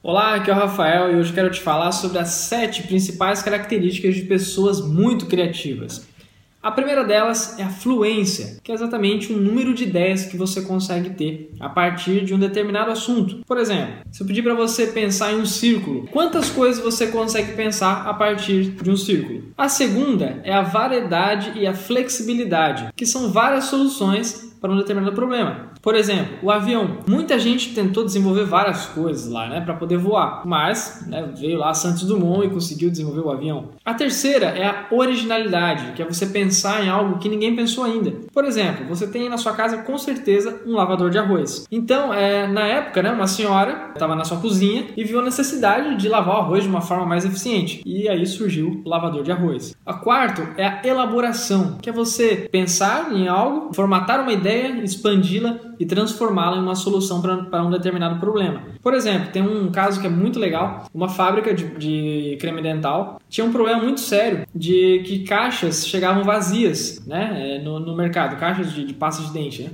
Olá, aqui é o Rafael e hoje quero te falar sobre as sete principais características de pessoas muito criativas. A primeira delas é a fluência, que é exatamente o número de ideias que você consegue ter a partir de um determinado assunto. Por exemplo, se eu pedir para você pensar em um círculo, quantas coisas você consegue pensar a partir de um círculo? A segunda é a variedade e a flexibilidade, que são várias soluções para um determinado problema. Por exemplo, o avião. Muita gente tentou desenvolver várias coisas lá, né, para poder voar, mas né, veio lá Santos Dumont e conseguiu desenvolver o avião. A terceira é a originalidade, que é você pensar em algo que ninguém pensou ainda. Por exemplo, você tem na sua casa com certeza um lavador de arroz. Então, é, na época, né, uma senhora estava na sua cozinha e viu a necessidade de lavar o arroz de uma forma mais eficiente. E aí surgiu o lavador de arroz. A quarto é a elaboração, que é você pensar em algo, formatar uma ideia, expandi-la e transformá-la em uma solução para um determinado problema. Por exemplo, tem um caso que é muito legal: uma fábrica de, de creme dental tinha um problema muito sério de que caixas chegavam vazias né, é, no, no mercado, caixas de, de pasta de dente. Né?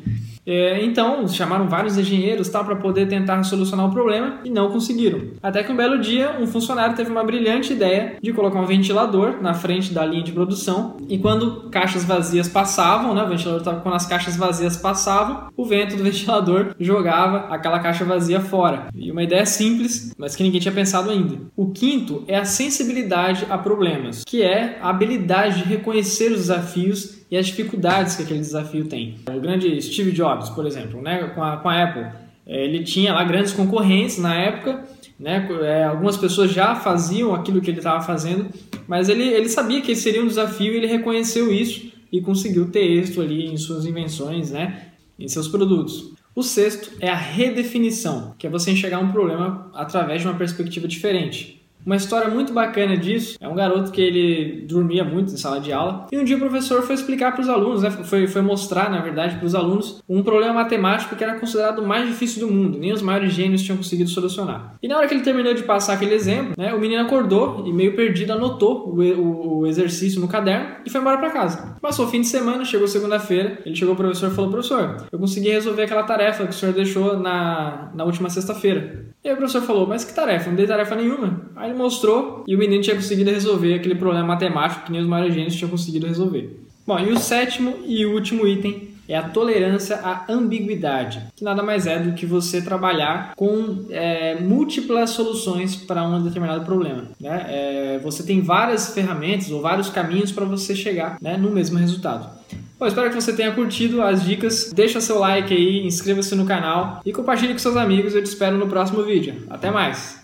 É, então, chamaram vários engenheiros para poder tentar solucionar o problema e não conseguiram. Até que um belo dia, um funcionário teve uma brilhante ideia de colocar um ventilador na frente da linha de produção e quando caixas vazias passavam, né, o ventilador estava quando as caixas vazias passavam, o vento do ventilador jogava aquela caixa vazia fora. E uma ideia simples, mas que ninguém tinha pensado ainda. O quinto é a sensibilidade a problemas, que é a habilidade de reconhecer os desafios e as dificuldades que aquele desafio tem. O grande Steve Jobs, por exemplo, né, com, a, com a Apple, é, ele tinha lá grandes concorrentes na época, né, é, algumas pessoas já faziam aquilo que ele estava fazendo, mas ele, ele sabia que seria um desafio e ele reconheceu isso e conseguiu ter êxito ali em suas invenções, né, em seus produtos. O sexto é a redefinição, que é você enxergar um problema através de uma perspectiva diferente. Uma história muito bacana disso é um garoto que ele dormia muito em sala de aula e um dia o professor foi explicar para os alunos, né, foi, foi mostrar, na verdade, para os alunos um problema matemático que era considerado o mais difícil do mundo, nem os maiores gênios tinham conseguido solucionar. E na hora que ele terminou de passar aquele exemplo, né, o menino acordou e meio perdido anotou o, o, o exercício no caderno e foi embora para casa. Passou o fim de semana, chegou segunda-feira, ele chegou pro professor e falou: professor, eu consegui resolver aquela tarefa que o senhor deixou na, na última sexta-feira. E aí o professor falou: mas que tarefa? Não dei tarefa nenhuma. Aí ele mostrou e o menino tinha conseguido resolver aquele problema matemático que nem os maiores gênios tinham conseguido resolver. Bom, e o sétimo e último item é a tolerância à ambiguidade, que nada mais é do que você trabalhar com é, múltiplas soluções para um determinado problema. Né? É, você tem várias ferramentas ou vários caminhos para você chegar né, no mesmo resultado. Bom, espero que você tenha curtido as dicas. Deixa seu like aí, inscreva-se no canal e compartilhe com seus amigos. Eu te espero no próximo vídeo. Até mais!